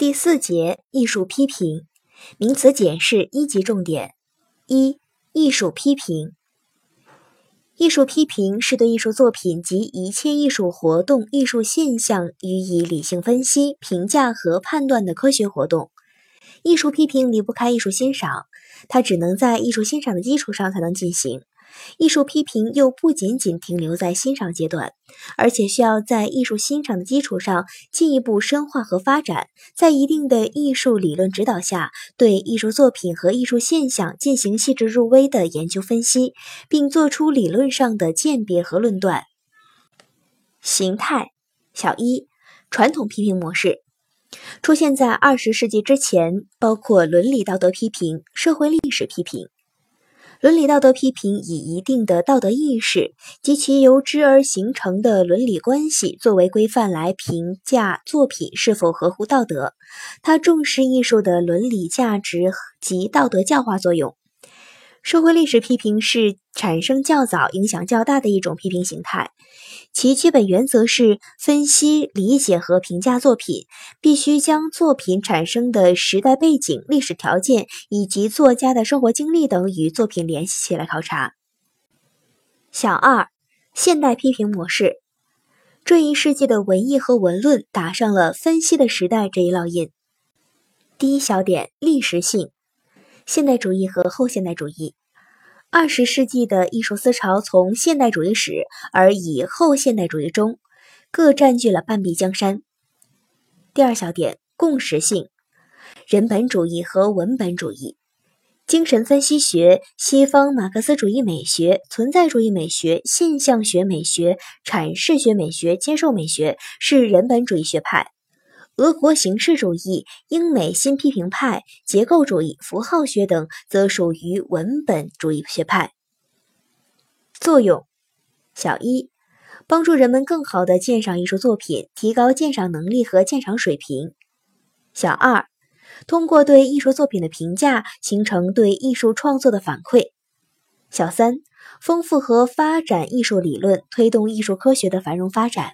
第四节艺术批评名词解释一级重点一艺术批评。艺术批评是对艺术作品及一切艺术活动、艺术现象予以理性分析、评价和判断的科学活动。艺术批评离不开艺术欣赏，它只能在艺术欣赏的基础上才能进行。艺术批评又不仅仅停留在欣赏阶段，而且需要在艺术欣赏的基础上进一步深化和发展，在一定的艺术理论指导下，对艺术作品和艺术现象进行细致入微的研究分析，并做出理论上的鉴别和论断。形态小一，传统批评模式出现在二十世纪之前，包括伦理道德批评、社会历史批评。伦理道德批评以一定的道德意识及其由之而形成的伦理关系作为规范来评价作品是否合乎道德。它重视艺术的伦理价值及道德教化作用。社会历史批评是产生较早、影响较大的一种批评形态，其基本原则是分析、理解和评价作品，必须将作品产生的时代背景、历史条件以及作家的生活经历等与作品联系起来考察。小二，现代批评模式，这一世纪的文艺和文论打上了分析的时代这一烙印。第一小点，历史性。现代主义和后现代主义，二十世纪的艺术思潮从现代主义史而以后现代主义中，各占据了半壁江山。第二小点，共识性，人本主义和文本主义，精神分析学、西方马克思主义美学、存在主义美学、现象学美学、阐释学美学、接受美学是人本主义学派。俄国形式主义、英美新批评派、结构主义、符号学等则属于文本主义学派。作用：小一，帮助人们更好地鉴赏艺术作品，提高鉴赏能力和鉴赏水平；小二，通过对艺术作品的评价，形成对艺术创作的反馈；小三，丰富和发展艺术理论，推动艺术科学的繁荣发展。